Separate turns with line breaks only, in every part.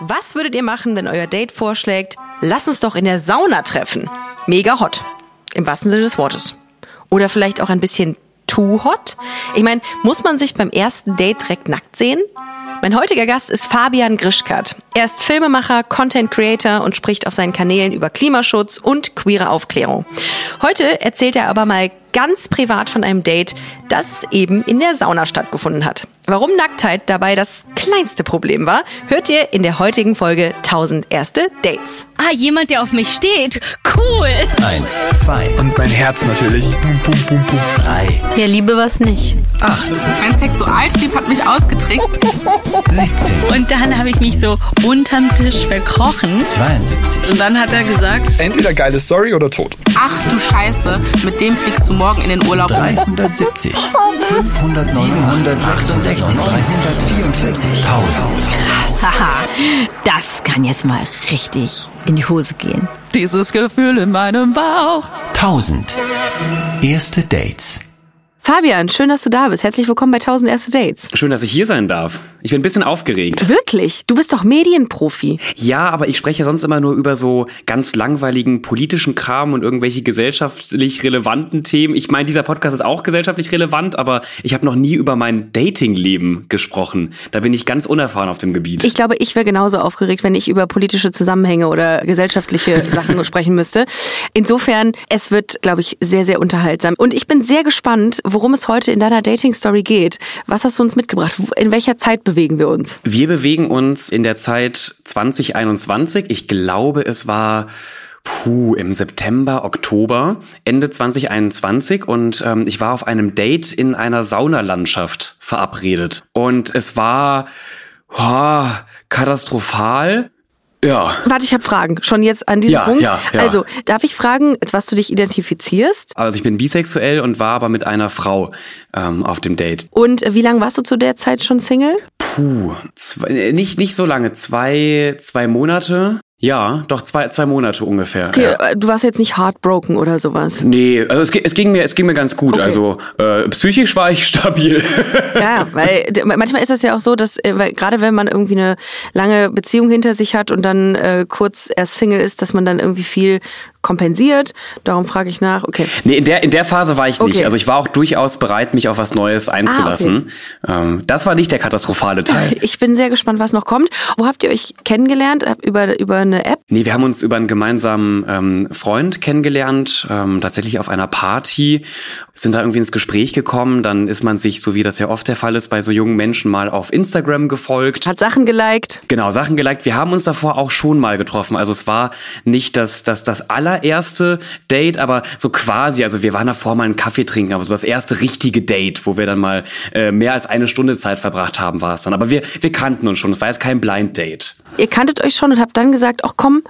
Was würdet ihr machen, wenn euer Date vorschlägt, lass uns doch in der Sauna treffen? Mega hot. Im wahrsten Sinne des Wortes. Oder vielleicht auch ein bisschen too hot? Ich meine, muss man sich beim ersten Date direkt nackt sehen? Mein heutiger Gast ist Fabian Grischkat. Er ist Filmemacher, Content Creator und spricht auf seinen Kanälen über Klimaschutz und queere Aufklärung. Heute erzählt er aber mal ganz privat von einem Date, das eben in der Sauna stattgefunden hat. Warum Nacktheit dabei das kleinste Problem war, hört ihr in der heutigen Folge 1000 erste Dates.
Ah, jemand, der auf mich steht. Cool.
Eins, zwei,
Und mein Herz natürlich. Bum, bum, bum, bum.
drei,
Ja, Liebe was nicht.
acht,
Mein Sexualtrieb hat mich ausgetrickst.
17,
Und dann habe ich mich so unterm Tisch verkrochen.
72,
Und dann hat er gesagt,
Entweder geile Story oder tot.
ach du Scheiße, mit dem fliegst du morgen in den Urlaub.
370, 500, 766, 344, 1000.
Haha, das kann jetzt mal richtig in die Hose gehen.
Dieses Gefühl in meinem Bauch.
1000. Erste Dates.
Fabian, schön, dass du da bist. Herzlich willkommen bei 1000 erste Dates.
Schön, dass ich hier sein darf. Ich bin ein bisschen aufgeregt.
Wirklich? Du bist doch Medienprofi.
Ja, aber ich spreche sonst immer nur über so ganz langweiligen politischen Kram und irgendwelche gesellschaftlich relevanten Themen. Ich meine, dieser Podcast ist auch gesellschaftlich relevant, aber ich habe noch nie über mein Datingleben gesprochen. Da bin ich ganz unerfahren auf dem Gebiet.
Ich glaube, ich wäre genauso aufgeregt, wenn ich über politische Zusammenhänge oder gesellschaftliche Sachen sprechen müsste. Insofern, es wird, glaube ich, sehr, sehr unterhaltsam. Und ich bin sehr gespannt, worum es heute in deiner Dating-Story geht. Was hast du uns mitgebracht? In welcher Zeit bewegen wir uns?
Wir bewegen uns in der Zeit 2021. Ich glaube, es war puh, im September, Oktober, Ende 2021 und ähm, ich war auf einem Date in einer Saunalandschaft verabredet. Und es war oh, katastrophal. Ja.
Warte, ich habe Fragen. Schon jetzt an diesem
Ja,
Punkt.
ja, ja.
Also, darf ich fragen, was du dich identifizierst?
Also ich bin bisexuell und war aber mit einer Frau ähm, auf dem Date.
Und wie lange warst du zu der Zeit schon Single?
Puh, zwei, äh, nicht, nicht so lange, zwei, zwei Monate. Ja, doch zwei, zwei Monate ungefähr.
Okay,
ja.
äh, du warst jetzt nicht heartbroken oder sowas.
Nee, also es, es ging mir, es ging mir ganz gut.
Okay.
Also äh, psychisch war ich stabil.
Ja, weil manchmal ist das ja auch so, dass äh, weil, gerade wenn man irgendwie eine lange Beziehung hinter sich hat und dann äh, kurz erst Single ist, dass man dann irgendwie viel kompensiert. Darum frage ich nach. Okay.
nee, in der, in der Phase war ich nicht.
Okay. Ah,
Also ich war auch durchaus bereit, mich auf was Neues einzulassen. ähm, das war nicht der katastrophale Teil.
Ich bin sehr gespannt, was noch kommt. Wo habt ihr euch kennengelernt? Über, über eine App?
Nee, wir haben uns über einen gemeinsamen ähm, Freund kennengelernt, ähm, tatsächlich auf einer Party, sind da irgendwie ins Gespräch gekommen, dann ist man sich, so wie das ja oft der Fall ist, bei so jungen Menschen mal auf Instagram gefolgt.
Hat Sachen geliked?
Genau, Sachen geliked. Wir haben uns davor auch schon mal getroffen. Also es war nicht das, das, das allererste Date, aber so quasi. Also wir waren davor mal einen Kaffee trinken, aber so das erste richtige Date, wo wir dann mal äh, mehr als eine Stunde Zeit verbracht haben, war es dann. Aber wir, wir kannten uns schon. Es war jetzt kein Blind Date.
Ihr kanntet euch schon und habt dann gesagt, ach komm,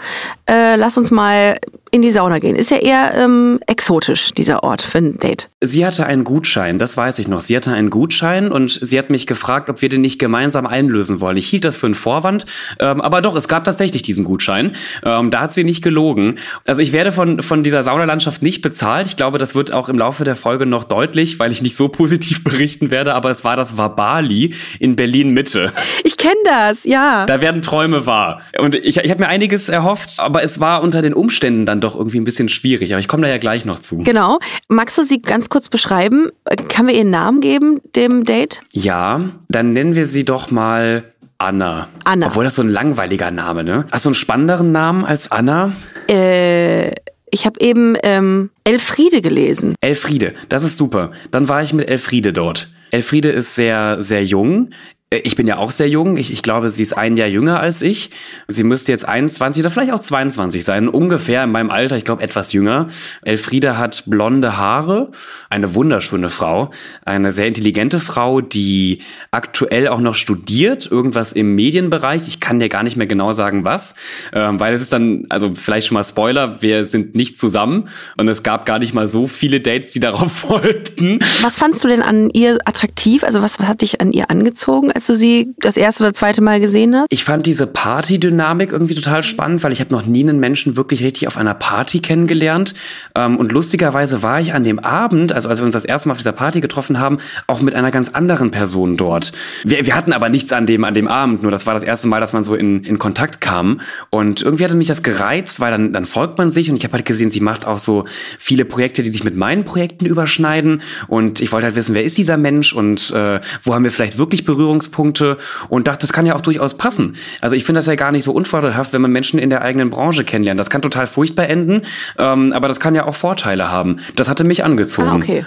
äh, lass uns mal in die Sauna gehen. Ist ja eher ähm, exotisch, dieser Ort für ein Date.
Sie hatte einen Gutschein, das weiß ich noch. Sie hatte einen Gutschein und sie hat mich gefragt, ob wir den nicht gemeinsam einlösen wollen. Ich hielt das für einen Vorwand, ähm, aber doch, es gab tatsächlich diesen Gutschein. Ähm, da hat sie nicht gelogen. Also ich werde von, von dieser Saunalandschaft nicht bezahlt. Ich glaube, das wird auch im Laufe der Folge noch deutlich, weil ich nicht so positiv berichten werde, aber es war das Wabali in Berlin-Mitte.
Ich kenne das, ja.
Da werden Träume wahr. Und ich, ich habe mir einiges erhofft, aber es war unter den Umständen dann doch irgendwie ein bisschen schwierig. Aber ich komme da ja gleich noch zu.
Genau. Magst du sie ganz kurz beschreiben? Kann wir ihren Namen geben, dem Date?
Ja, dann nennen wir sie doch mal Anna.
Anna.
Obwohl das so ein langweiliger Name, ne? Hast du einen spannenderen Namen als Anna?
Äh, ich habe eben ähm, Elfriede gelesen.
Elfriede, das ist super. Dann war ich mit Elfriede dort. Elfriede ist sehr, sehr jung. Äh, Ich bin ja auch sehr jung. Ich, ich glaube, sie ist ein Jahr jünger als ich. Sie müsste jetzt 21 oder vielleicht auch 22 sein. Ungefähr in meinem Alter, ich glaube etwas jünger. Elfriede hat blonde Haare. Eine wunderschöne Frau. Eine sehr intelligente Frau, die aktuell auch noch studiert. Irgendwas im Medienbereich. Ich kann dir gar nicht mehr genau sagen, was. Ähm, weil es ist dann, also vielleicht schon mal Spoiler, wir sind nicht zusammen. Und es gab gar nicht mal so viele Dates, die darauf folgten.
Was fandst du denn an ihr attraktiv? Also was hat dich an ihr angezogen? Als du sie das erste oder zweite Mal gesehen hast?
Ich fand diese Party-Dynamik irgendwie total spannend, weil ich habe noch nie einen Menschen wirklich richtig auf einer Party kennengelernt. Ähm, und lustigerweise war ich an dem Abend, also als wir uns das erste Mal auf dieser Party getroffen haben, auch mit einer ganz anderen Person dort. Wir, wir hatten aber nichts an dem, an dem Abend, nur das war das erste Mal, dass man so in, in Kontakt kam. Und irgendwie hatte mich das gereizt, weil dann, dann folgt man sich und ich habe halt gesehen, sie macht auch so viele Projekte, die sich mit meinen Projekten überschneiden. Und ich wollte halt wissen, wer ist dieser Mensch und äh, wo haben wir vielleicht wirklich Berührungspunkte und dachte, das kann ja auch durchaus passen. Also ich finde das ja gar nicht so unvorteilhaft, wenn man Menschen in der eigenen Branche kennenlernt. Das kann total furchtbar enden, ähm, aber das kann ja auch Vorteile haben. Das hatte mich angezogen.
Ah, okay.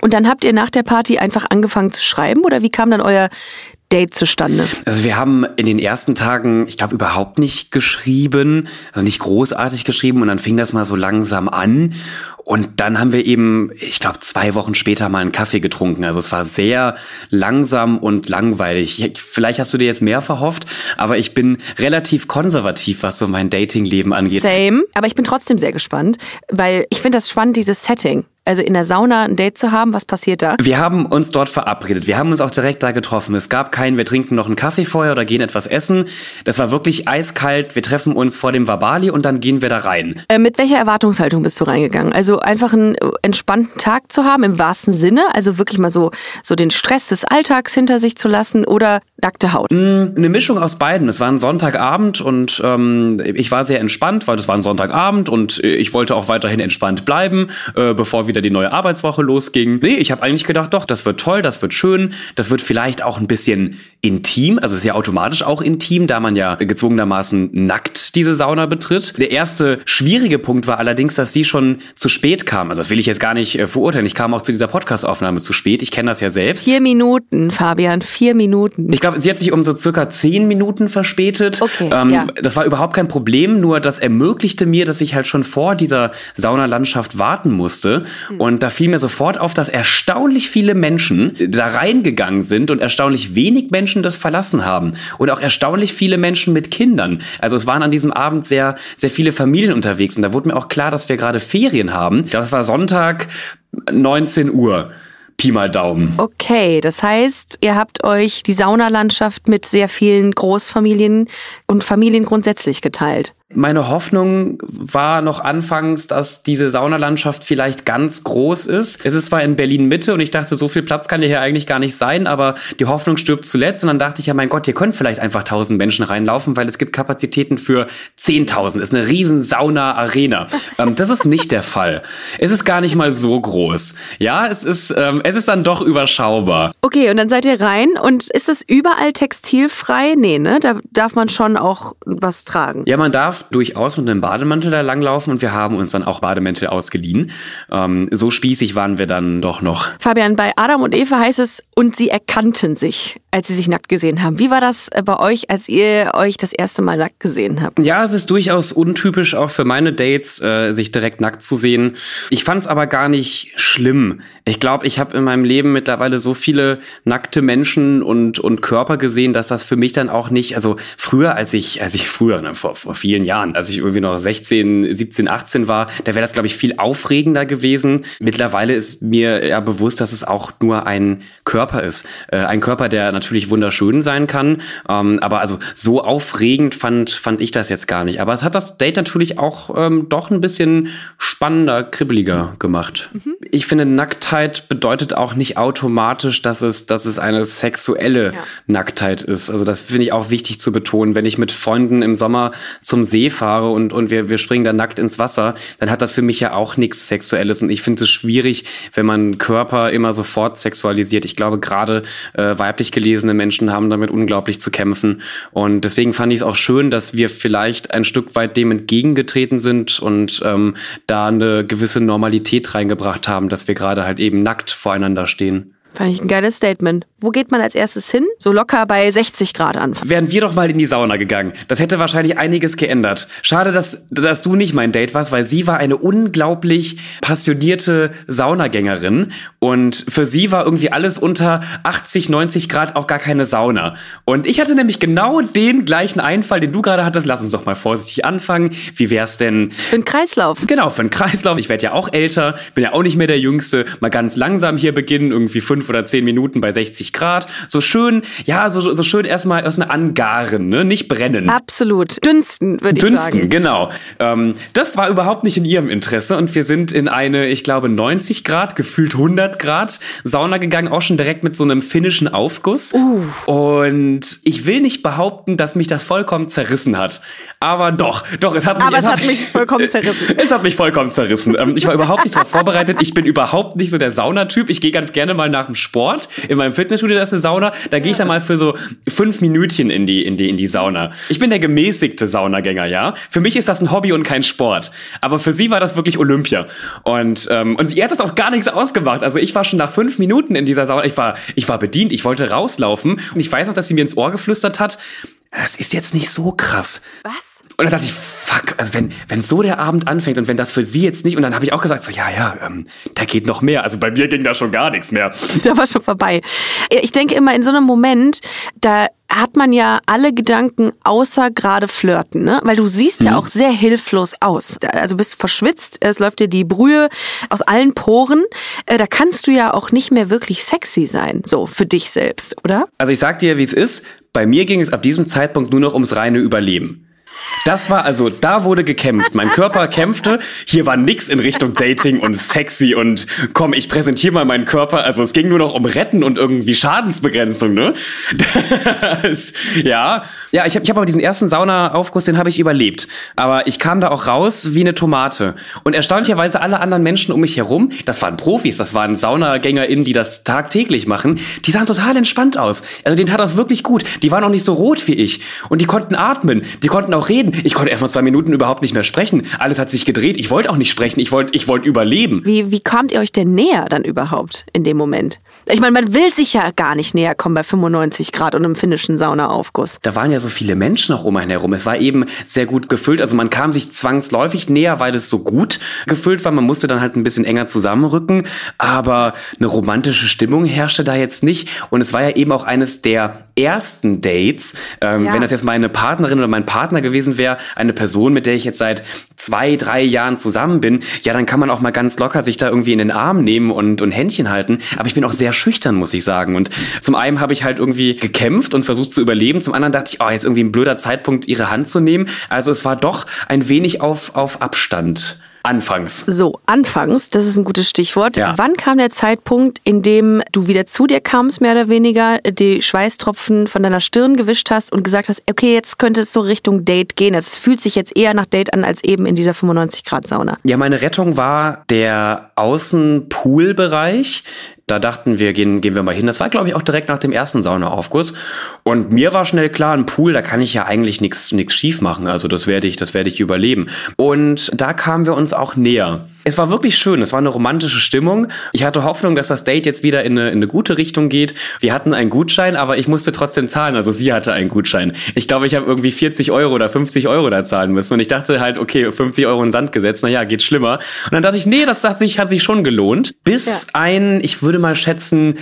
Und dann habt ihr nach der Party einfach angefangen zu schreiben oder wie kam dann euer Date zustande?
Also wir haben in den ersten Tagen, ich glaube, überhaupt nicht geschrieben, also nicht großartig geschrieben und dann fing das mal so langsam an. Und dann haben wir eben, ich glaube, zwei Wochen später mal einen Kaffee getrunken. Also es war sehr langsam und langweilig. Vielleicht hast du dir jetzt mehr verhofft, aber ich bin relativ konservativ, was so mein Datingleben angeht.
Same. Aber ich bin trotzdem sehr gespannt, weil ich finde das spannend, dieses Setting. Also in der Sauna ein Date zu haben, was passiert da?
Wir haben uns dort verabredet. Wir haben uns auch direkt da getroffen. Es gab keinen, wir trinken noch einen Kaffee vorher oder gehen etwas essen. Das war wirklich eiskalt. Wir treffen uns vor dem Vabali und dann gehen wir da rein.
Äh, mit welcher Erwartungshaltung bist du reingegangen? Also einfach einen äh, entspannten Tag zu haben im wahrsten Sinne, also wirklich mal so so den Stress des Alltags hinter sich zu lassen oder nackte Haut?
Eine Mischung aus beiden. Es war ein Sonntagabend und ähm, ich war sehr entspannt, weil es war ein Sonntagabend und äh, ich wollte auch weiterhin entspannt bleiben, äh, bevor wieder die neue Arbeitswoche losging. Nee, ich habe eigentlich gedacht, doch, das wird toll, das wird schön, das wird vielleicht auch ein bisschen intim, also es ist ja automatisch auch intim, da man ja gezwungenermaßen nackt diese Sauna betritt. Der erste schwierige Punkt war allerdings, dass sie schon zu spät kam. Also das will ich jetzt gar nicht äh, verurteilen. Ich kam auch zu dieser Podcast-Aufnahme zu spät. Ich kenne das ja selbst.
Vier Minuten, Fabian, vier Minuten.
Ich glaube, sie hat sich um so circa zehn Minuten verspätet.
Okay,
ähm,
ja.
Das war überhaupt kein Problem, nur das ermöglichte mir, dass ich halt schon vor dieser Saunalandschaft warten musste. Und da fiel mir sofort auf, dass erstaunlich viele Menschen da reingegangen sind und erstaunlich wenig Menschen das verlassen haben. Und auch erstaunlich viele Menschen mit Kindern. Also es waren an diesem Abend sehr, sehr viele Familien unterwegs. Und da wurde mir auch klar, dass wir gerade Ferien haben. Das war Sonntag, 19 Uhr. Pi mal Daumen.
Okay, das heißt, ihr habt euch die Saunalandschaft mit sehr vielen Großfamilien und Familien grundsätzlich geteilt.
Meine Hoffnung war noch anfangs, dass diese Saunalandschaft vielleicht ganz groß ist. Es ist zwar in Berlin Mitte und ich dachte, so viel Platz kann hier eigentlich gar nicht sein, aber die Hoffnung stirbt zuletzt und dann dachte ich ja, mein Gott, hier können vielleicht einfach 1000 Menschen reinlaufen, weil es gibt Kapazitäten für 10.000. Ist eine riesen Sauna-Arena. ähm, das ist nicht der Fall. Es ist gar nicht mal so groß. Ja, es ist, ähm, es ist dann doch überschaubar.
Okay, und dann seid ihr rein und ist es überall textilfrei? Nee, ne? Da darf man schon auch was tragen.
Ja, man darf durchaus mit einem Bademantel da langlaufen und wir haben uns dann auch Bademäntel ausgeliehen. Ähm, so spießig waren wir dann doch noch.
Fabian, bei Adam und Eva heißt es, und sie erkannten sich, als sie sich nackt gesehen haben. Wie war das äh, bei euch, als ihr euch das erste Mal nackt gesehen habt?
Ja, es ist durchaus untypisch auch für meine Dates, äh, sich direkt nackt zu sehen. Ich fand es aber gar nicht schlimm. Ich glaube, ich habe in meinem Leben mittlerweile so viele nackte Menschen und, und Körper gesehen, dass das für mich dann auch nicht, also früher, als ich, als ich früher, ne, vor, vor vielen Jahren, als ich irgendwie noch 16, 17, 18 war, da wäre das, glaube ich, viel aufregender gewesen. Mittlerweile ist mir ja bewusst, dass es auch nur ein Körper ist. Äh, ein Körper, der natürlich wunderschön sein kann. Ähm, aber also so aufregend fand, fand ich das jetzt gar nicht. Aber es hat das Date natürlich auch ähm, doch ein bisschen spannender, kribbeliger gemacht. Ich finde, Nacktheit bedeutet auch nicht automatisch, dass es, dass es eine sexuelle
Ja.
Nacktheit ist. Also das finde ich auch wichtig zu betonen. Wenn ich mit Freunden im Sommer zum See fahre und, und wir, wir springen dann nackt ins Wasser, dann hat das für mich ja auch nichts Sexuelles. Und ich finde es schwierig, wenn man Körper immer sofort sexualisiert. Ich glaube, gerade äh, weiblich gelesene Menschen haben damit unglaublich zu kämpfen. Und deswegen fand ich es auch schön, dass wir vielleicht ein Stück weit dem entgegengetreten sind und ähm, da eine gewisse Normalität reingebracht haben, dass wir gerade halt eben nackt voreinander stehen.
Fand ich ein geiles Statement. Wo geht man als erstes hin? So locker bei 60 Grad anfangen.
Wären wir doch mal in die Sauna gegangen. Das hätte wahrscheinlich einiges geändert. Schade, dass, dass du nicht mein Date warst, weil sie war eine unglaublich passionierte Saunagängerin. Und für sie war irgendwie alles unter 80, 90 Grad auch gar keine Sauna. Und ich hatte nämlich genau den gleichen Einfall, den du gerade hattest. Lass uns doch mal vorsichtig anfangen. Wie wär's denn?
Für einen Kreislauf.
Genau, für einen Kreislauf. Ich werde ja auch älter, bin ja auch nicht mehr der Jüngste. Mal ganz langsam hier beginnen, irgendwie fünf fünf oder zehn Minuten bei 60 Grad. So schön, ja, so, so schön erstmal erstmal angaren, ne? Nicht brennen.
Absolut. Dünsten, würde ich sagen.
Dünsten, genau. Ähm, das war überhaupt nicht in ihrem Interesse und wir sind in eine, ich glaube, 90 Grad, gefühlt 100 Grad Sauna gegangen, auch schon direkt mit so einem finnischen Aufguss. Und ich will nicht behaupten, dass mich das vollkommen zerrissen hat. Aber doch, doch, es hat mich,
Aber es hat mich vollkommen zerrissen.
Es hat mich vollkommen zerrissen. Ähm, Ich war überhaupt nicht darauf vorbereitet. Ich bin überhaupt nicht so der Saunatyp. Ich gehe ganz gerne mal nach dem Sport. In meinem Fitnessstudio, das ist eine Sauna. Da gehe ich dann mal für so fünf Minütchen in die, in die, in die Sauna. Ich bin der gemäßigte Saunagänger, ja. Für mich ist das ein Hobby und kein Sport. Aber für sie war das wirklich Olympia. Und, ähm, und sie hat das auch gar nichts ausgemacht. Also ich war schon nach fünf Minuten in dieser Sauna. Ich war, ich war bedient. Ich wollte rauslaufen. Und ich weiß noch, dass sie mir ins Ohr geflüstert hat. Das ist jetzt nicht so krass.
Was?
Und dann dachte ich, fuck, also wenn, wenn so der Abend anfängt und wenn das für sie jetzt nicht, und dann habe ich auch gesagt, so, ja, ja, ähm, da geht noch mehr. Also bei mir ging da schon gar nichts mehr.
Da war schon vorbei. Ich denke immer, in so einem Moment, da hat man ja alle Gedanken außer gerade flirten, ne? Weil du siehst
Mhm.
ja auch sehr hilflos aus. Also bist verschwitzt, es läuft dir die Brühe aus allen Poren. Äh, Da kannst du ja auch nicht mehr wirklich sexy sein, so für dich selbst, oder?
Also ich sag dir, wie es ist. Bei mir ging es ab diesem Zeitpunkt nur noch ums reine Überleben. Das war also, da wurde gekämpft. Mein Körper kämpfte. Hier war nix in Richtung Dating und sexy und komm, ich präsentiere mal meinen Körper. Also es ging nur noch um Retten und irgendwie Schadensbegrenzung, ne? Das, ja, ja, ich habe ich hab aber diesen ersten Saunaaufguss, den habe ich überlebt. Aber ich kam da auch raus wie eine Tomate. Und erstaunlicherweise alle anderen Menschen um mich herum, das waren Profis, das waren SaunagängerInnen, die das tagtäglich machen, die sahen total entspannt aus. Also denen tat das wirklich gut. Die waren auch nicht so rot wie ich. Und die konnten atmen, die konnten auch reden. Ich konnte erst mal zwei Minuten überhaupt nicht mehr sprechen. Alles hat sich gedreht. Ich wollte auch nicht sprechen. Ich wollte ich wollte überleben.
Wie, wie kamt ihr euch denn näher dann überhaupt in dem Moment? Ich meine, man will sich ja gar nicht näher kommen bei 95 Grad und einem finnischen Saunaaufguss.
Da waren ja so viele Menschen auch um einen herum. Es war eben sehr gut gefüllt. Also man kam sich zwangsläufig näher, weil es so gut gefüllt war. Man musste dann halt ein bisschen enger zusammenrücken. Aber eine romantische Stimmung herrschte da jetzt nicht. Und es war ja eben auch eines der ersten Dates. Ähm,
Ja.
Wenn das jetzt meine Partnerin oder mein Partner gewesen wäre, eine Person, mit der ich jetzt seit zwei, drei Jahren zusammen bin, ja, dann kann man auch mal ganz locker sich da irgendwie in den Arm nehmen und, und Händchen halten. Aber ich bin auch sehr schüchtern, muss ich sagen. Und zum einen habe ich halt irgendwie gekämpft und versucht zu überleben. Zum anderen dachte ich, oh, jetzt irgendwie ein blöder Zeitpunkt, ihre Hand zu nehmen. Also es war doch ein wenig auf, auf Abstand. Anfangs.
So, anfangs, das ist ein gutes Stichwort.
Ja.
Wann kam der Zeitpunkt, in dem du wieder zu dir kamst, mehr oder weniger, die Schweißtropfen von deiner Stirn gewischt hast und gesagt hast, okay, jetzt könnte es so Richtung Date gehen. Also es fühlt sich jetzt eher nach Date an, als eben in dieser 95 Grad Sauna.
Ja, meine Rettung war der Außenpoolbereich. Da dachten wir, gehen, gehen wir mal hin. Das war, glaube ich, auch direkt nach dem ersten Saunaaufguss. Und mir war schnell klar, ein Pool, da kann ich ja eigentlich nichts schief machen. Also das werde ich, das werde ich überleben. Und da kamen wir uns auch näher. Es war wirklich schön. Es war eine romantische Stimmung. Ich hatte Hoffnung, dass das Date jetzt wieder in eine, in eine gute Richtung geht. Wir hatten einen Gutschein, aber ich musste trotzdem zahlen. Also sie hatte einen Gutschein. Ich glaube, ich habe irgendwie 40 Euro oder 50 Euro da zahlen müssen. Und ich dachte halt, okay, 50 Euro in Sand gesetzt. Naja, geht schlimmer. Und dann dachte ich, nee, das hat sich, hat sich schon gelohnt. Bis ein, ich würde mal schätzen,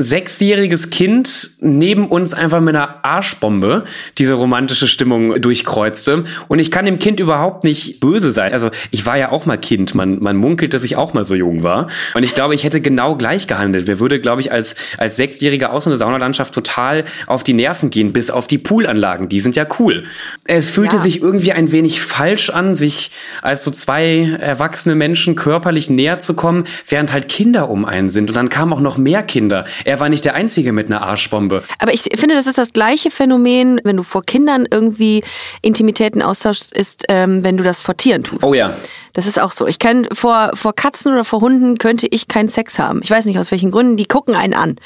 sechsjähriges Kind neben uns einfach mit einer Arschbombe diese romantische Stimmung durchkreuzte. Und ich kann dem Kind überhaupt nicht böse sein. Also ich war ja auch mal Kind. Man, man munkelt, dass ich auch mal so jung war. Und ich glaube, ich hätte genau gleich gehandelt. Mir würde, glaube ich, als, als Sechsjähriger aus so einer Saunalandschaft total auf die Nerven gehen, bis auf die Poolanlagen. Die sind ja cool. Es fühlte
Ja.
sich irgendwie ein wenig falsch an, sich als so zwei erwachsene Menschen körperlich näher zu kommen, während halt Kinder um einen sind. Und dann kamen auch noch mehr Kinder. Er war nicht der Einzige mit einer Arschbombe.
Aber ich finde, das ist das gleiche Phänomen, wenn du vor Kindern irgendwie Intimitäten austauschst, ist, ähm, wenn du das vor Tieren tust.
Oh ja.
Das ist auch so. Ich kann vor, vor Katzen oder vor Hunden könnte ich keinen Sex haben. Ich weiß nicht aus welchen Gründen. Die gucken einen an.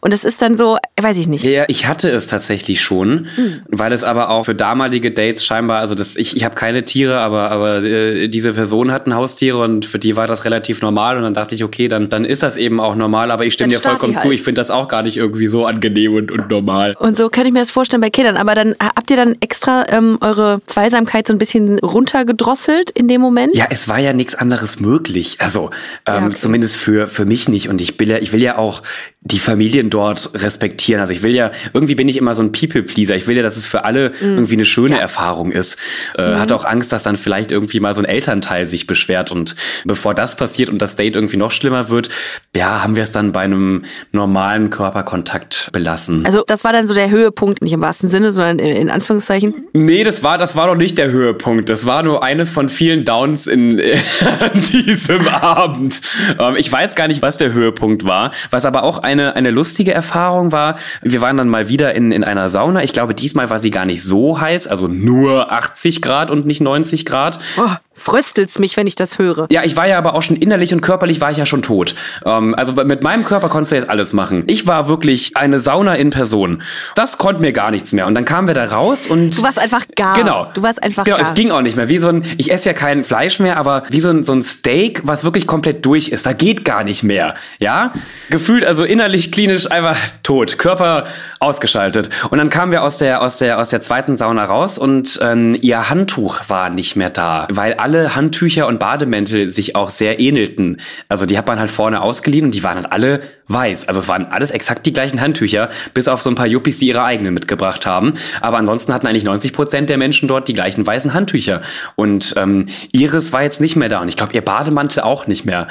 Und das ist dann so, weiß ich nicht.
Ja, ich hatte es tatsächlich schon, weil es aber auch für damalige Dates scheinbar, also das, ich, ich habe keine Tiere, aber, aber äh, diese Personen hatten Haustiere und für die war das relativ normal und dann dachte ich, okay, dann, dann ist das eben auch normal, aber ich stimme
Dann
dir vollkommen
die
zu,
halt.
ich finde das auch gar nicht irgendwie so angenehm und, und normal.
Und so kann ich mir das vorstellen bei Kindern. Aber dann habt ihr dann extra ähm, eure Zweisamkeit so ein bisschen runtergedrosselt in dem Moment?
Ja, es war ja nichts anderes möglich. Also ähm,
Ja, okay.
zumindest für für mich nicht. Und ich will ja, ich will ja auch die Familien dort respektieren. Also ich will ja, irgendwie bin ich immer so ein People-Pleaser. Ich will ja, dass es für alle
Mhm.
irgendwie eine schöne Erfahrung ist. Äh, Hatte auch Angst, dass dann vielleicht irgendwie mal so ein Elternteil sich beschwert. Und bevor das passiert und das Date irgendwie noch schlimmer wird, ja, haben wir es dann bei einem normalen Körperkontakt belassen.
Also das war dann so der Höhepunkt, nicht im wahrsten Sinne, sondern in in Anführungszeichen.
Nee, das war, das war doch nicht der Höhepunkt. Das war nur eines von vielen Downs in äh, an diesem Abend. Ähm, ich weiß gar nicht, was der Höhepunkt war. Was aber auch eine, eine lustige Erfahrung war. Wir waren dann mal wieder in, in einer Sauna. Ich glaube, diesmal war sie gar nicht so heiß, also nur 80 Grad und nicht 90 Grad.
Oh, fröstelt's mich, wenn ich das höre.
Ja, ich war ja aber auch schon innerlich und körperlich war ich ja schon tot. Ähm, also mit meinem Körper konntest du jetzt alles machen. Ich war wirklich eine Sauna in Person. Das konnte mir gar nichts mehr. Und dann kamen wir da raus und
Du warst einfach gar.
Genau.
Du warst einfach
Genau,
gar.
es ging auch nicht mehr. Wie so ein, ich esse ja kein Fleisch mehr, aber wie so ein, so ein Steak, was wirklich komplett durch ist. Da geht gar nicht mehr. Ja? Gefühlt also innerlich klinisch einfach tot. Körper ausgeschaltet. Und dann kamen wir aus der, aus der, aus der zweiten Sauna raus und ähm, ihr Handtuch war nicht mehr da, weil alle Handtücher und Bademäntel sich auch sehr ähnelten. Also die hat man halt vorne ausgeliehen und die waren halt alle weiß. Also es waren alles exakt die gleichen Handtücher, bis auf so ein paar Yuppies, die ihre eigenen mitgebracht haben. Aber ansonsten hatten eigentlich 90 Prozent der Menschen dort die gleichen weißen Handtücher. Und ähm, ihres war jetzt nicht mehr da. Und ich glaube, ihr Bademantel auch nicht mehr.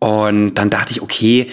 Und dann dachte ich, okay,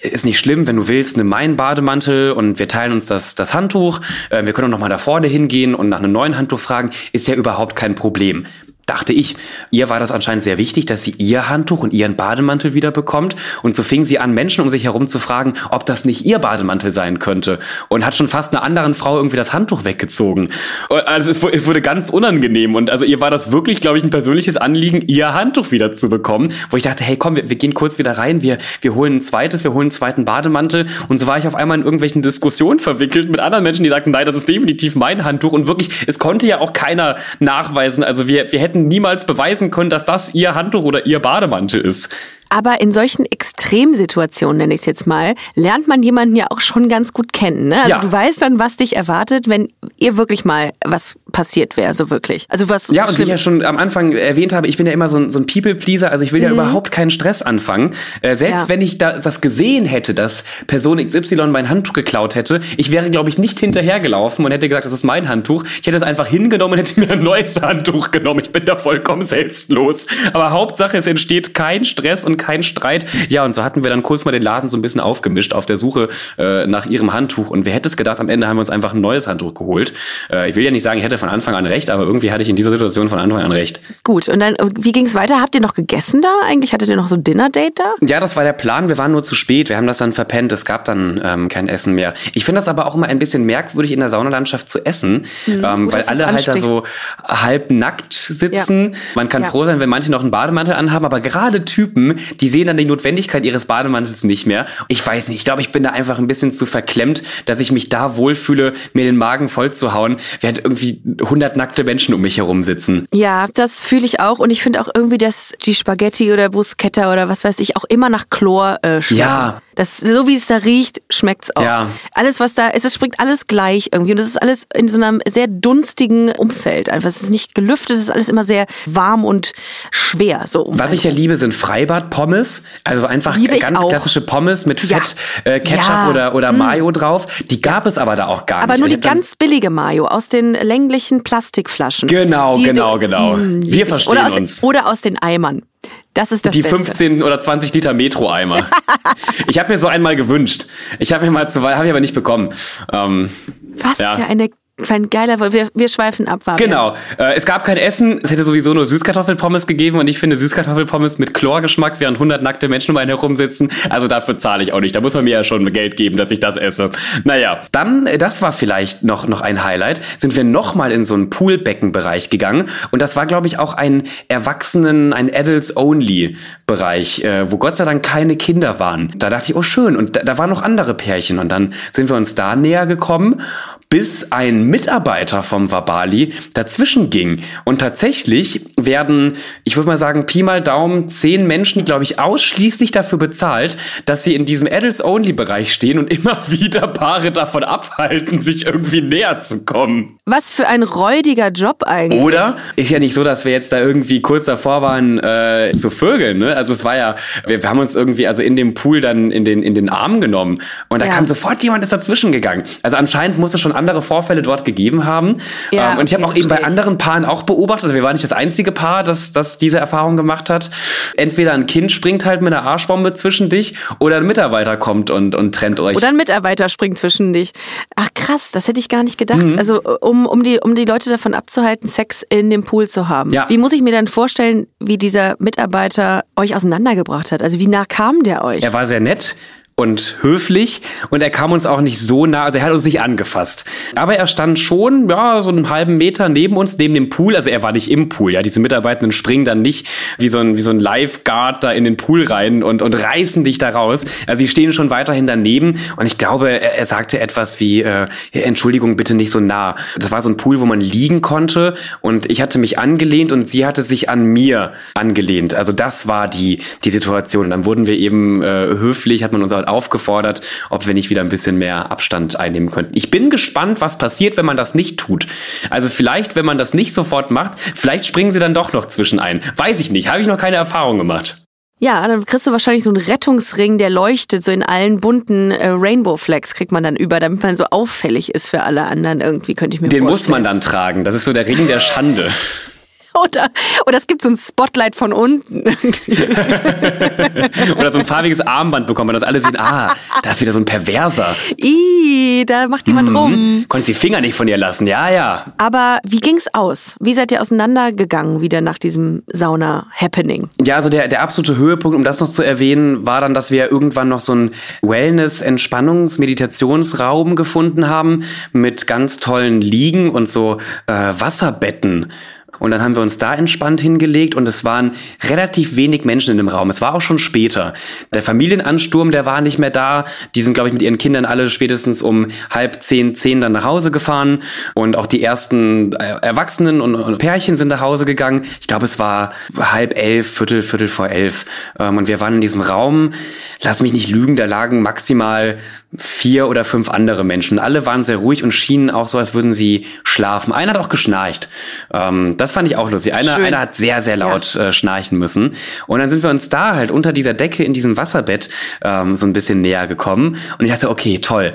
ist nicht schlimm, wenn du willst, nimm meinen Bademantel und wir teilen uns das, das Handtuch. Äh, wir können auch noch mal da vorne hingehen und nach einem neuen Handtuch fragen. Ist ja überhaupt kein Problem. Dachte ich. Ihr war das anscheinend sehr wichtig, dass sie ihr Handtuch und ihren Bademantel wieder bekommt. Und so fing sie an, Menschen um sich herum zu fragen, ob das nicht ihr Bademantel sein könnte. Und hat schon fast einer anderen Frau irgendwie das Handtuch weggezogen. Also es wurde ganz unangenehm. Und also ihr war das wirklich, glaube ich, ein persönliches Anliegen, ihr Handtuch wieder zu bekommen. Wo ich dachte, hey komm, wir, wir gehen kurz wieder rein, wir, wir holen ein zweites, wir holen einen zweiten Bademantel. Und so war ich auf einmal in irgendwelchen Diskussionen verwickelt mit anderen Menschen, die sagten, nein, das ist definitiv mein Handtuch. Und wirklich, es konnte ja auch keiner nachweisen. Also wir, wir hätten niemals beweisen können, dass das ihr Handtuch oder ihr Bademantel ist.
Aber in solchen Extremsituationen, nenne ich es jetzt mal, lernt man jemanden ja auch schon ganz gut kennen. Ne? Also
Ja.
du weißt dann, was dich erwartet, wenn ihr wirklich mal was passiert wäre, so wirklich. Also was
Ja, und wie ich ja schon am Anfang erwähnt habe, ich bin ja immer so ein, so ein People-Pleaser, also ich will ja überhaupt keinen Stress anfangen. Äh, selbst
Ja.
wenn ich da, das gesehen hätte, dass Person XY mein Handtuch geklaut hätte, ich wäre, glaube ich, nicht hinterhergelaufen und hätte gesagt, das ist mein Handtuch. Ich hätte es einfach hingenommen und hätte mir ein neues Handtuch genommen. Ich bin da vollkommen selbstlos. Aber Hauptsache, es entsteht kein Stress und kein Streit. Ja, und so hatten wir dann kurz mal den Laden so ein bisschen aufgemischt auf der Suche äh, nach ihrem Handtuch. Und wer hätte es gedacht, am Ende haben wir uns einfach ein neues Handtuch geholt. Äh, ich will ja nicht sagen, ich hätte von Anfang an recht, aber irgendwie hatte ich in dieser Situation von Anfang an recht.
Gut, und dann, wie ging es weiter? Habt ihr noch gegessen da eigentlich? Hattet ihr noch so Dinner-Date da?
Ja, das war der Plan. Wir waren nur zu spät. Wir haben das dann verpennt. Es gab dann ähm, kein Essen mehr. Ich finde das aber auch immer ein bisschen merkwürdig, in der Saunalandschaft zu essen, ähm,
gut,
weil alle halt da so halb nackt sitzen. Man kann
Ja.
froh sein, wenn manche noch einen Bademantel anhaben, aber gerade Typen, die sehen dann die Notwendigkeit ihres Bademantels nicht mehr. Ich weiß nicht. Ich glaube, ich bin da einfach ein bisschen zu verklemmt, dass ich mich da wohlfühle, mir den Magen voll zu hauen, während irgendwie 100 nackte Menschen um mich herum sitzen.
Ja, das fühle ich auch. Und ich finde auch irgendwie, dass die Spaghetti oder Bruschetta oder was weiß ich auch immer nach Chlor äh, schmecken.
Ja.
Das, so wie es da riecht, schmeckt's auch.
Ja.
Alles, was da ist, es schmeckt alles gleich irgendwie. Und es ist alles in so einem sehr dunstigen Umfeld. Einfach, es ist nicht gelüftet, es ist alles immer sehr warm und schwer. So
Was ich ja liebe, sind Freibad-Pommes. Also einfach
Liebe
ganz klassische Pommes mit
Ja.
Fett, äh, Ketchup
Ja.
oder, oder Mayo drauf. Die gab es aber da auch gar
aber
nicht.
nur
Und
die ganz billige Mayo aus den länglichen Plastikflaschen.
Genau, genau, genau.
Mm, lieb
Wir verstehen
oder aus,
uns.
Oder aus den Eimern. Das ist das
die
Beste.
15 oder 20 Liter Metro-Eimer. ich habe mir so einmal gewünscht. Ich habe mir mal zu habe ich aber nicht bekommen. Ähm,
Was
Ja.
für eine für ein geiler wir, wir schweifen ab, Fabian.
Genau. Äh, es gab kein Essen. Es hätte sowieso nur Süßkartoffelpommes gegeben. Und ich finde Süßkartoffelpommes mit Chlorgeschmack, während 100 nackte Menschen um einen herum sitzen. Also dafür zahle ich auch nicht. Da muss man mir ja schon Geld geben, dass ich das esse. Naja, dann, äh, das war vielleicht noch, noch ein Highlight, sind wir nochmal in so einen Poolbeckenbereich gegangen. Und das war, glaube ich, auch ein Erwachsenen, ein Adults-Only-Bereich, äh, wo Gott sei Dank keine Kinder waren. Da dachte ich, oh schön. Und da, da waren noch andere Pärchen. Und dann sind wir uns da näher gekommen bis ein Mitarbeiter vom Wabali dazwischen ging. Und tatsächlich werden, ich würde mal sagen, Pi mal Daumen, zehn Menschen, glaube ich, ausschließlich dafür bezahlt, dass sie in diesem Adults-Only-Bereich stehen und immer wieder Paare davon abhalten, sich irgendwie näher zu kommen.
Was für ein räudiger Job eigentlich.
Oder? Ist ja nicht so, dass wir jetzt da irgendwie kurz davor waren äh, zu vögeln. Ne? Also es war ja, wir, wir haben uns irgendwie also in dem Pool dann in den, in den Arm genommen und da
Ja.
kam sofort jemand ist dazwischen gegangen. Also anscheinend muss es schon andere Vorfälle dort gegeben haben.
Ja,
ähm, und ich habe auch eben bei anderen Paaren auch beobachtet, also wir waren nicht das einzige Paar, das, das diese Erfahrung gemacht hat. Entweder ein Kind springt halt mit einer Arschbombe zwischen dich oder ein Mitarbeiter kommt und, und trennt euch.
Oder ein Mitarbeiter springt zwischen dich. Ach krass, das hätte ich gar nicht gedacht.
Mhm.
Also um, um, die, um die Leute davon abzuhalten, Sex in dem Pool zu haben.
Ja.
Wie muss ich mir dann vorstellen, wie dieser Mitarbeiter euch auseinandergebracht hat? Also wie nah kam der euch?
Er war sehr nett und höflich und er kam uns auch nicht so nah, also er hat uns nicht angefasst. Aber er stand schon, ja, so einen halben Meter neben uns, neben dem Pool. Also er war nicht im Pool, ja. Diese Mitarbeitenden springen dann nicht wie so ein, wie so ein Lifeguard da in den Pool rein und, und reißen dich da raus. Also sie stehen schon weiterhin daneben und ich glaube, er, er sagte etwas wie, äh, Entschuldigung, bitte nicht so nah. Das war so ein Pool, wo man liegen konnte und ich hatte mich angelehnt und sie hatte sich an mir angelehnt. Also das war die, die Situation. Dann wurden wir eben äh, höflich, hat man uns halt aufgefordert, ob wir nicht wieder ein bisschen mehr Abstand einnehmen könnten. Ich bin gespannt, was passiert, wenn man das nicht tut. Also vielleicht, wenn man das nicht sofort macht, vielleicht springen sie dann doch noch zwischen ein. Weiß ich nicht, habe ich noch keine Erfahrung gemacht.
Ja, dann kriegst du wahrscheinlich so einen Rettungsring, der leuchtet, so in allen bunten äh, Rainbow Flags kriegt man dann über, damit man so auffällig ist für alle anderen irgendwie, könnte ich mir
Den
vorstellen.
muss man dann tragen. Das ist so der Ring der Schande.
Oder, oder es gibt so ein Spotlight von unten.
Oder so ein farbiges Armband bekommen, dass alle sehen, ah, da ist wieder so ein Perverser.
Ih, da macht jemand rum.
Konntest die Finger nicht von ihr lassen, ja, ja.
Aber wie ging's aus? Wie seid ihr auseinandergegangen wieder nach diesem Sauna-Happening?
Ja, also der, der absolute Höhepunkt, um das noch zu erwähnen, war dann, dass wir irgendwann noch so einen Wellness-, Entspannungs-, Meditationsraum gefunden haben mit ganz tollen Liegen und so äh, Wasserbetten. Und dann haben wir uns da entspannt hingelegt und es waren relativ wenig Menschen in dem Raum. Es war auch schon später. Der Familienansturm, der war nicht mehr da. Die sind, glaube ich, mit ihren Kindern alle spätestens um halb zehn, zehn dann nach Hause gefahren. Und auch die ersten äh, Erwachsenen und, Pärchen sind nach Hause gegangen. Ich glaube, es war halb elf, Viertel, Viertel vor elf. Ähm, und wir waren in diesem Raum. Lass mich nicht lügen, da lagen maximal vier oder fünf andere Menschen. Alle waren sehr ruhig und schienen auch so, als würden sie schlafen. Einer hat auch geschnarcht. Ähm, das fand ich auch lustig. Einer,
Schön.
einer hat sehr, sehr laut äh, schnarchen müssen. Und dann sind wir uns da halt unter dieser Decke in diesem Wasserbett ähm, so ein bisschen näher gekommen. Und ich dachte, okay, toll.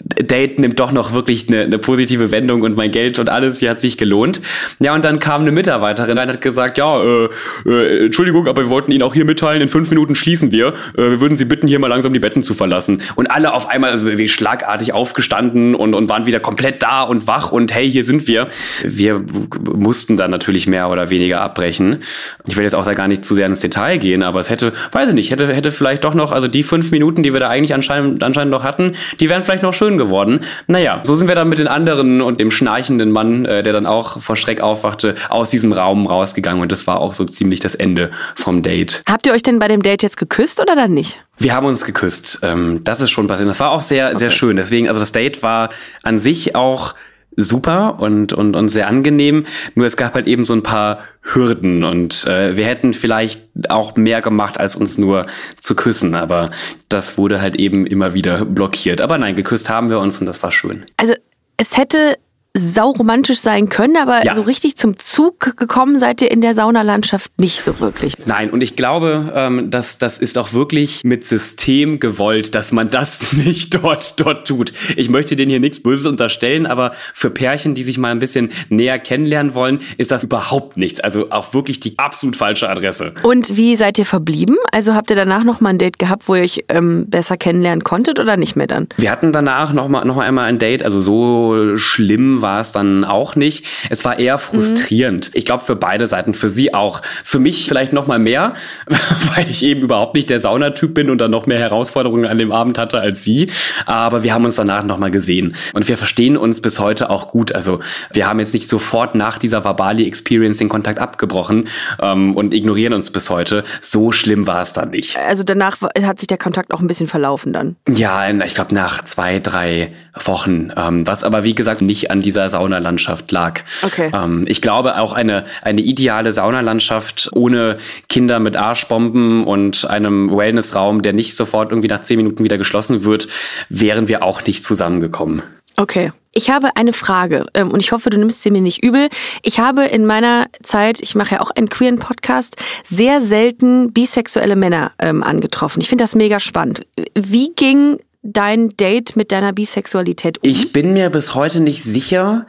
Date nimmt doch noch wirklich eine, eine positive Wendung und mein Geld und alles hier hat sich gelohnt. Ja, und dann kam eine Mitarbeiterin rein und hat gesagt, ja, äh, äh, Entschuldigung, aber wir wollten Ihnen auch hier mitteilen, in fünf Minuten schließen wir. Äh, wir würden Sie bitten, hier mal langsam die Betten zu verlassen. Und alle auf einmal wie schlagartig aufgestanden und, und waren wieder komplett da und wach und hey, hier sind wir. Wir mussten dann natürlich mehr oder weniger abbrechen. Ich will jetzt auch da gar nicht zu sehr ins Detail gehen, aber es hätte, weiß ich nicht, hätte, hätte vielleicht doch noch, also die fünf Minuten, die wir da eigentlich anscheinend, anscheinend noch hatten, die wären vielleicht noch schön geworden. Naja, so sind wir dann mit den anderen und dem schnarchenden Mann, äh, der dann auch vor Schreck aufwachte, aus diesem Raum rausgegangen und das war auch so ziemlich das Ende vom Date.
Habt ihr euch denn bei dem Date jetzt geküsst oder dann nicht?
Wir haben uns geküsst. Ähm, das ist schon passiert. Das war auch sehr, sehr schön. Deswegen, also das Date war an sich auch super und, und, und sehr angenehm. Nur es gab halt eben so ein paar Hürden und äh, wir hätten vielleicht auch mehr gemacht, als uns nur zu küssen. Aber das wurde halt eben immer wieder blockiert. Aber nein, geküsst haben wir uns und das war schön.
Also es hätte sauromantisch sein können, aber
Ja.
so richtig zum Zug gekommen seid ihr in der Saunalandschaft nicht so wirklich.
Nein, und ich glaube, ähm, dass das ist auch wirklich mit System gewollt, dass man das nicht dort dort tut. Ich möchte denen hier nichts Böses unterstellen, aber für Pärchen, die sich mal ein bisschen näher kennenlernen wollen, ist das überhaupt nichts. Also auch wirklich die absolut falsche Adresse.
Und wie seid ihr verblieben? Also habt ihr danach noch mal ein Date gehabt, wo ihr euch ähm, besser kennenlernen konntet oder nicht mehr dann?
Wir hatten danach noch mal noch mal einmal ein Date, also so schlimm war es dann auch nicht. Es war eher frustrierend. Ich glaube für beide Seiten, für sie auch. Für mich vielleicht noch mal mehr, weil ich eben überhaupt nicht der Saunatyp bin und dann noch mehr Herausforderungen an dem Abend hatte als sie. Aber wir haben uns danach noch mal gesehen und wir verstehen uns bis heute auch gut. Also wir haben jetzt nicht sofort nach dieser Verbali Experience den Kontakt abgebrochen ähm, und ignorieren uns bis heute. So schlimm war es dann nicht.
Also danach hat sich der Kontakt auch ein bisschen verlaufen dann.
Ja, ich glaube nach zwei, drei Wochen. Ähm, was aber wie gesagt nicht an dieser Saunalandschaft lag.
Okay.
Ähm, ich glaube auch eine, eine ideale Saunalandschaft ohne Kinder mit Arschbomben und einem Wellnessraum, der nicht sofort irgendwie nach zehn Minuten wieder geschlossen wird, wären wir auch nicht zusammengekommen.
Okay. Ich habe eine Frage ähm, und ich hoffe, du nimmst sie mir nicht übel. Ich habe in meiner Zeit, ich mache ja auch einen queeren Podcast, sehr selten bisexuelle Männer ähm, angetroffen. Ich finde das mega spannend. Wie ging dein Date mit deiner Bisexualität um?
Ich bin mir bis heute nicht sicher,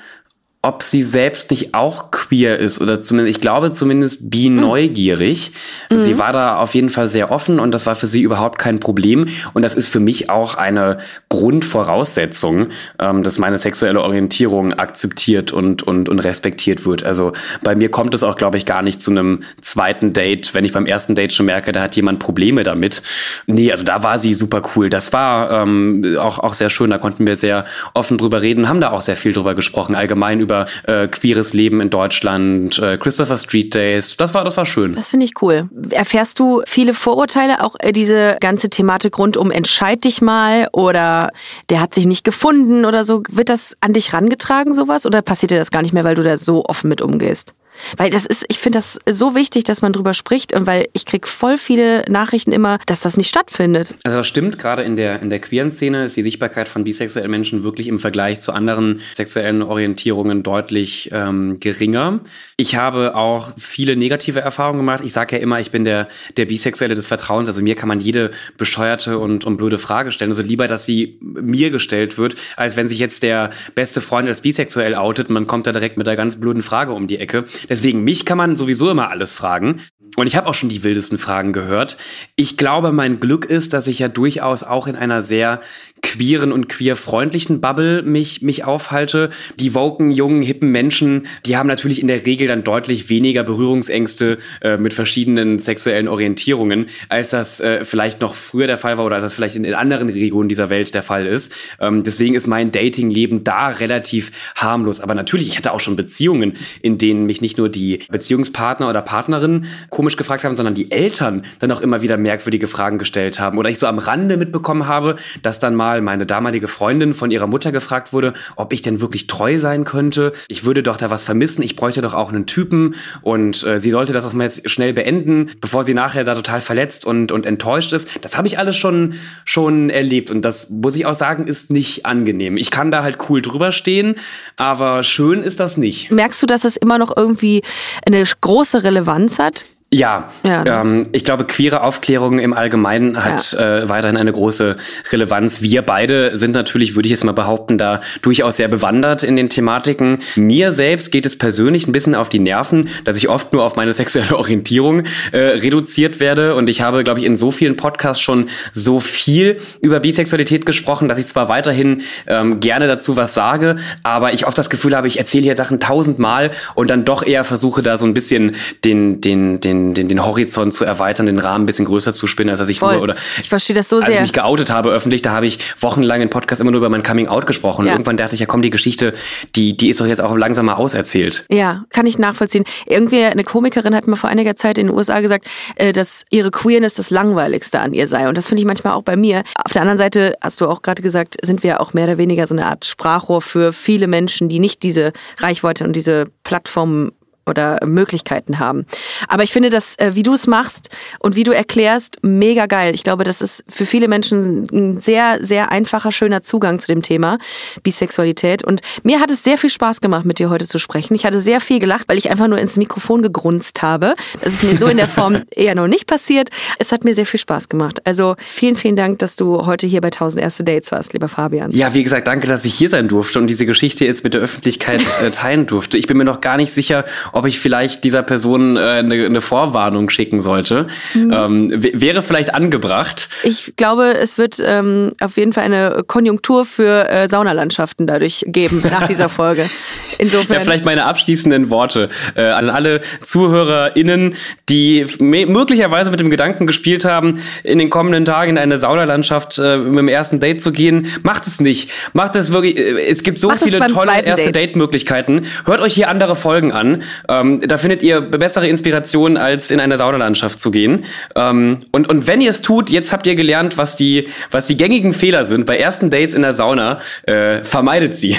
ob sie selbst nicht auch queer ist oder zumindest, ich glaube zumindest bi neugierig. Sie war da auf jeden Fall sehr offen und das war für sie überhaupt kein Problem. Und das ist für mich auch eine Grundvoraussetzung, ähm, dass meine sexuelle Orientierung akzeptiert und, und, und respektiert wird. Also bei mir kommt es auch, glaube ich, gar nicht zu einem zweiten Date, wenn ich beim ersten Date schon merke, da hat jemand Probleme damit. Nee, also da war sie super cool. Das war ähm, auch, auch sehr schön. Da konnten wir sehr offen drüber reden, haben da auch sehr viel drüber gesprochen, allgemein über äh, queeres Leben in Deutschland, äh, Christopher Street Days. Das war, das war schön.
Das finde ich cool. Erfährst du viele Vorurteile, auch äh, diese ganze Thematik rund um entscheid dich mal oder der hat sich nicht gefunden oder so? Wird das an dich rangetragen, sowas? Oder passiert dir das gar nicht mehr, weil du da so offen mit umgehst? Weil das ist, ich finde das so wichtig, dass man drüber spricht und weil ich krieg voll viele Nachrichten immer, dass das nicht stattfindet.
Also das stimmt, gerade in der, in der queeren Szene ist die Sichtbarkeit von bisexuellen Menschen wirklich im Vergleich zu anderen sexuellen Orientierungen deutlich ähm, geringer. Ich habe auch viele negative Erfahrungen gemacht. Ich sage ja immer, ich bin der, der Bisexuelle des Vertrauens. Also mir kann man jede bescheuerte und, und blöde Frage stellen. Also lieber, dass sie mir gestellt wird, als wenn sich jetzt der beste Freund als bisexuell outet. Man kommt da direkt mit einer ganz blöden Frage um die Ecke. Deswegen, mich kann man sowieso immer alles fragen. Und ich habe auch schon die wildesten Fragen gehört. Ich glaube, mein Glück ist, dass ich ja durchaus auch in einer sehr queeren und queer-freundlichen Bubble mich, mich aufhalte. Die woken, jungen, hippen Menschen, die haben natürlich in der Regel dann deutlich weniger Berührungsängste äh, mit verschiedenen sexuellen Orientierungen, als das äh, vielleicht noch früher der Fall war oder als das vielleicht in, in anderen Regionen dieser Welt der Fall ist. Ähm, deswegen ist mein Datingleben da relativ harmlos. Aber natürlich, ich hatte auch schon Beziehungen, in denen mich nicht nur die Beziehungspartner oder Partnerin komisch gefragt haben, sondern die Eltern dann auch immer wieder merkwürdige Fragen gestellt haben. Oder ich so am Rande mitbekommen habe, dass dann mal meine damalige Freundin von ihrer Mutter gefragt wurde, ob ich denn wirklich treu sein könnte. Ich würde doch da was vermissen. Ich bräuchte doch auch einen Typen und äh, sie sollte das auch mal jetzt schnell beenden, bevor sie nachher da total verletzt und, und enttäuscht ist. Das habe ich alles schon, schon erlebt und das muss ich auch sagen, ist nicht angenehm. Ich kann da halt cool drüber stehen, aber schön ist das nicht.
Merkst du, dass es immer noch irgendwie eine große Relevanz hat?
Ja,
Ja, ne?
ähm, ich glaube, queere Aufklärung im Allgemeinen hat äh, weiterhin eine große Relevanz. Wir beide sind natürlich, würde ich jetzt mal behaupten, da durchaus sehr bewandert in den Thematiken. Mir selbst geht es persönlich ein bisschen auf die Nerven, dass ich oft nur auf meine sexuelle Orientierung äh, reduziert werde. Und ich habe, glaube ich, in so vielen Podcasts schon so viel über Bisexualität gesprochen, dass ich zwar weiterhin ähm, gerne dazu was sage, aber ich oft das Gefühl habe, ich erzähle hier Sachen tausendmal und dann doch eher versuche, da so ein bisschen den, den, den den, den Horizont zu erweitern, den Rahmen ein bisschen größer zu spinnen, als dass ich
Voll.
nur oder
Ich verstehe das so
als ich
sehr.
mich geoutet habe öffentlich, da habe ich wochenlang in Podcast immer nur über mein Coming Out gesprochen.
Ja.
Und irgendwann dachte ich, ja komm, die Geschichte, die, die ist doch jetzt auch langsam mal auserzählt.
Ja, kann ich nachvollziehen. Irgendwie eine Komikerin hat mal vor einiger Zeit in den USA gesagt, äh, dass ihre Queerness das Langweiligste an ihr sei. Und das finde ich manchmal auch bei mir. Auf der anderen Seite, hast du auch gerade gesagt, sind wir auch mehr oder weniger so eine Art Sprachrohr für viele Menschen, die nicht diese Reichweite und diese Plattformen oder Möglichkeiten haben. Aber ich finde das, äh, wie du es machst und wie du erklärst, mega geil. Ich glaube, das ist für viele Menschen ein sehr, sehr einfacher, schöner Zugang zu dem Thema Bisexualität. Und mir hat es sehr viel Spaß gemacht, mit dir heute zu sprechen. Ich hatte sehr viel gelacht, weil ich einfach nur ins Mikrofon gegrunzt habe. Das ist mir so in der Form eher noch nicht passiert. Es hat mir sehr viel Spaß gemacht. Also vielen, vielen Dank, dass du heute hier bei 1000 Erste Dates warst, lieber Fabian.
Ja, wie gesagt, danke, dass ich hier sein durfte und diese Geschichte jetzt mit der Öffentlichkeit äh, teilen durfte. Ich bin mir noch gar nicht sicher, ob ich vielleicht dieser Person äh, eine, eine Vorwarnung schicken sollte. Ähm, w- wäre vielleicht angebracht.
Ich glaube, es wird ähm, auf jeden Fall eine Konjunktur für äh, Saunalandschaften dadurch geben nach dieser Folge. Insofern.
Ja, vielleicht meine abschließenden Worte äh, an alle ZuhörerInnen, die möglicherweise mit dem Gedanken gespielt haben, in den kommenden Tagen in eine Saunalandschaft äh, mit dem ersten Date zu gehen. Macht es nicht. Macht es wirklich. Äh, es gibt so
Macht
viele tolle erste
Date.
Date-Möglichkeiten. Hört euch hier andere Folgen an. Ähm, da findet ihr bessere Inspiration, als in eine Saunalandschaft zu gehen. Ähm, und, und wenn ihr es tut, jetzt habt ihr gelernt, was die, was die gängigen Fehler sind. Bei ersten Dates in der Sauna, äh, vermeidet sie.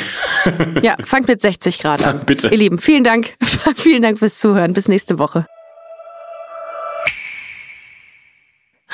Ja, fangt mit 60 Grad an.
Ja, bitte.
Ihr Lieben, vielen Dank. vielen Dank fürs Zuhören. Bis nächste Woche.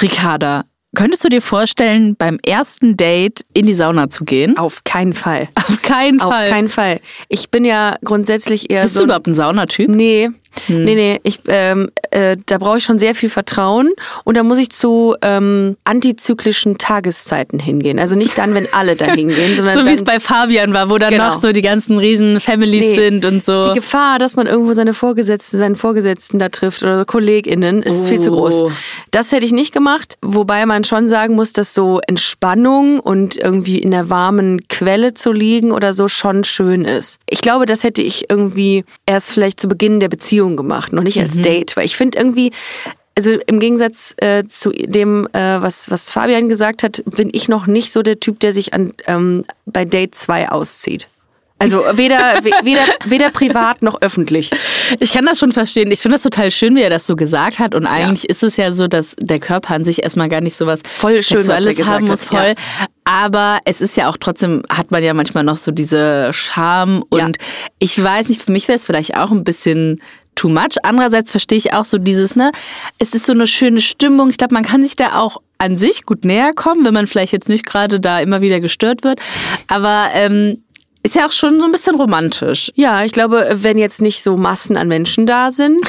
Ricarda, könntest du dir vorstellen, beim ersten Date in die Sauna zu gehen?
Auf keinen Fall.
Auf keinen
Auf
Fall.
keinen Fall. Ich bin ja grundsätzlich eher
Bist
so.
du
ein-
überhaupt ein Saunatyp?
Nee. Nee, nee, ich, ähm, äh, da brauche ich schon sehr viel Vertrauen und da muss ich zu ähm, antizyklischen Tageszeiten hingehen. Also nicht dann, wenn alle da hingehen, sondern
So wie es bei Fabian war, wo dann
Genau.
noch so die ganzen riesen Families
Nee.
sind und so.
Die Gefahr, dass man irgendwo seine Vorgesetzte, seinen Vorgesetzten da trifft oder KollegInnen, ist viel zu groß.
Oh.
Das hätte ich nicht gemacht, wobei man schon sagen muss, dass so Entspannung und irgendwie in der warmen Quelle zu liegen oder so schon schön ist. Ich glaube, das hätte ich irgendwie erst vielleicht zu Beginn der Beziehung gemacht, noch nicht als Date, weil ich finde irgendwie, also im Gegensatz äh, zu dem, äh, was, was Fabian gesagt hat, bin ich noch nicht so der Typ, der sich an, ähm, bei Date 2 auszieht. Also weder, we- weder, weder privat noch öffentlich.
Ich kann das schon verstehen. Ich finde das total schön, wie er das so gesagt hat. Und eigentlich ist es ja so, dass der Körper an sich erstmal gar nicht so was
Voll schön, was
Sexuelles
gesagt
haben muss. Voll. Aber es ist ja auch trotzdem, hat man ja manchmal noch so diese Scham. Und ich weiß nicht, für mich wäre es vielleicht auch ein bisschen too much. Andererseits verstehe ich auch so dieses, ne, es ist so eine schöne Stimmung. Ich glaube, man kann sich da auch an sich gut näher kommen, wenn man vielleicht jetzt nicht gerade da immer wieder gestört wird. Aber ähm, ist ja auch schon so ein bisschen romantisch.
Ja, ich glaube, wenn jetzt nicht so Massen an Menschen da sind,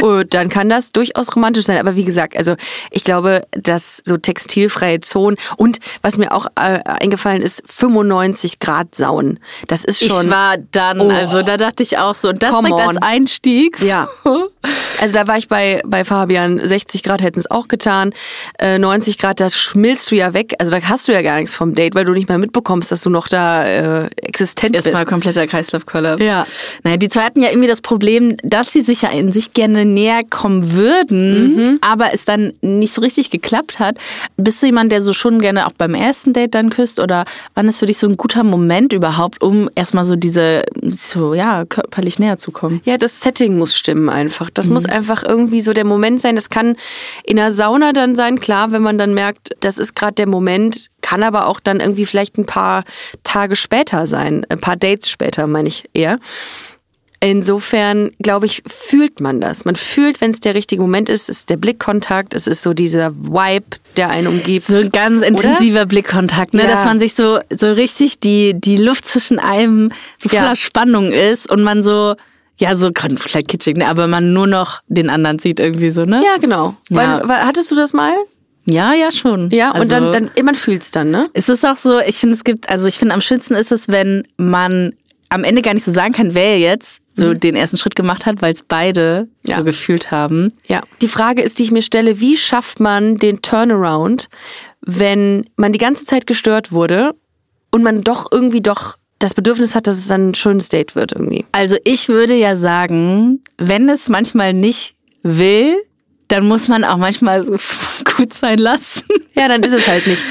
oh, dann kann das durchaus romantisch sein. Aber wie gesagt, also ich glaube, dass so textilfreie Zonen und was mir auch äh, eingefallen ist, 95 Grad Sauen. Das ist schon.
Ich war dann,
Oh.
also da dachte ich auch so, und das direkt als. Einstieg.
Ja. Also da war ich bei, bei Fabian, 60 Grad hätten es auch getan. Äh, 90 Grad, das schmilzt du ja weg. Also da hast du ja gar nichts vom Date, weil du nicht mehr mitbekommst, dass du noch da äh, existent
Erstmal
bist.
kompletter Kreislaufkollaps.
Ja.
Naja, die zwei hatten ja irgendwie das Problem, dass sie sich ja in sich gerne näher kommen würden,
Mhm.
aber es dann nicht so richtig geklappt hat. Bist du jemand, der so schon gerne auch beim ersten Date dann küsst? Oder wann ist für dich so ein guter Moment überhaupt, um erstmal so diese, so, ja, körperlich näher zu kommen?
Ja, das Setting muss stimmen einfach. Das muss einfach irgendwie so der Moment sein. Das kann in der Sauna dann sein, klar, wenn man dann merkt, das ist gerade der Moment, kann aber auch dann irgendwie vielleicht ein paar Tage später sein, ein paar Dates später, meine ich eher. Insofern, glaube ich, fühlt man das. Man fühlt, wenn es der richtige Moment ist, ist der Blickkontakt, es ist so dieser Vibe, der einen umgibt.
So ein ganz intensiver Blickkontakt, ne?
Ja.
dass man sich so, so richtig die, die Luft zwischen einem so voller
Ja.
Spannung ist und man so, ja, so kann vielleicht kitschig, ne? aber man nur noch den anderen sieht irgendwie so, ne?
Ja, genau.
Ja.
Weil, weil, hattest du das mal?
Ja, ja schon.
Ja, und
Also-
dann, dann man fühlt's dann, ne?
Es ist auch so, ich finde, es gibt, also ich finde, am schönsten ist es, wenn man am Ende gar nicht so sagen kann, wer jetzt so den ersten Schritt gemacht hat, weil es beide
Ja.
so gefühlt haben.
Ja. Die Frage ist, die ich mir stelle, wie schafft man den Turnaround, wenn man die ganze Zeit gestört wurde und man doch irgendwie doch das Bedürfnis hat, dass es dann ein schönes Date wird irgendwie.
Also ich würde ja sagen, wenn es manchmal nicht will, dann muss man auch manchmal so gut sein lassen.
Ja, dann ist es halt nicht.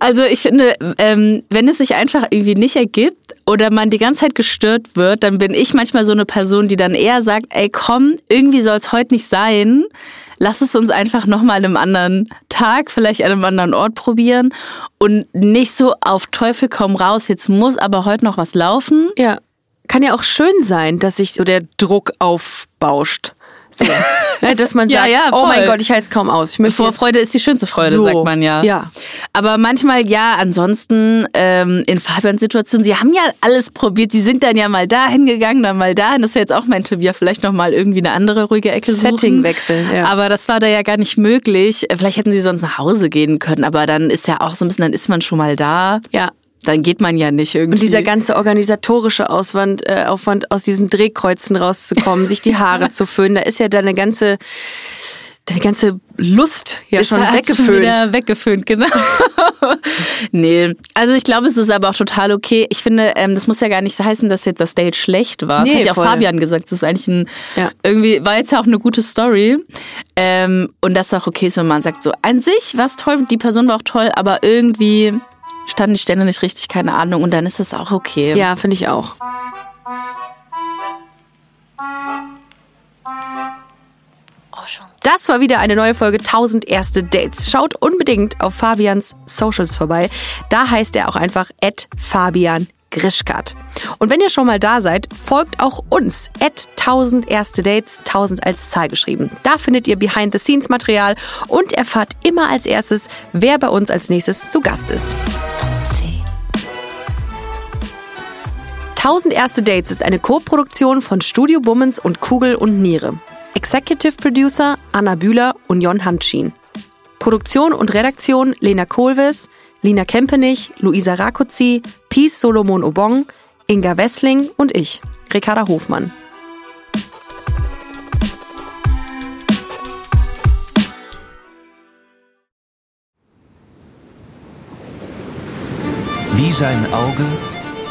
Also ich finde, ähm, wenn es sich einfach irgendwie nicht ergibt oder man die ganze Zeit gestört wird, dann bin ich manchmal so eine Person, die dann eher sagt, ey komm, irgendwie soll es heute nicht sein. Lass es uns einfach nochmal an einem anderen Tag, vielleicht an einem anderen Ort probieren und nicht so auf Teufel komm raus, jetzt muss aber heute noch was laufen.
Ja. Kann ja auch schön sein, dass sich so der Druck aufbauscht. So. Ne, dass man
Ja,
sagt,
ja,
oh mein. Gott, ich halte es kaum aus. Ich möchte
Vorfreude ist die schönste Freude,
So,
sagt man ja.
ja.
Aber manchmal ja, ansonsten ähm, in Fabians Situation, sie haben ja alles probiert. Sie sind dann ja mal dahin gegangen, dann mal dahin. Das wäre jetzt auch mein ja, vielleicht nochmal irgendwie eine andere ruhige Ecke suchen.
Setting wechseln, ja.
Aber das war da ja gar nicht möglich. Vielleicht hätten sie sonst nach Hause gehen können, aber dann ist ja auch so ein bisschen, dann ist man schon mal da.
Ja.
Dann geht man ja nicht irgendwie.
Und dieser ganze organisatorische Aufwand, äh, Aufwand aus diesen Drehkreuzen rauszukommen, sich die Haare zu föhnen, da ist ja deine ganze, deine ganze Lust ja
Ist
schon weggeföhnt.
wieder weggeföhnt, genau. nee, also ich glaube, es ist aber auch total okay. Ich finde, ähm, das muss ja gar nicht heißen, dass jetzt das Date schlecht war. Das
Nee,
hat ja auch
voll.
Fabian gesagt. Das ist eigentlich ein,
Ja.
irgendwie, war jetzt ja auch eine gute Story. Ähm, und das auch okay ist, wenn man sagt, so an sich war es toll, die Person war auch toll, aber irgendwie standen die Stände nicht richtig, keine Ahnung. Und dann ist das auch okay.
Ja, finde ich auch. Das war wieder eine neue Folge 1000 erste Dates. Schaut unbedingt auf Fabians Socials vorbei. Da heißt er auch einfach Fabian Grischkat. Und wenn ihr schon mal da seid, folgt auch uns. At 1000 erste Dates, 1000 als Zahl geschrieben. Da findet ihr Behind-the-Scenes-Material und erfahrt immer als erstes, wer bei uns als nächstes zu Gast ist. 1000 erste Dates ist eine Co-Produktion von Studio Bummens und Kugel und Niere. Executive Producer Anna Bühler und Jon Hanschin. Produktion und Redaktion Lena Kohlwes, Lina Kempenich, Luisa Rakuzzi, Peace Solomon Obong, Inga Wessling und ich, Ricarda Hofmann.
Wie sein Auge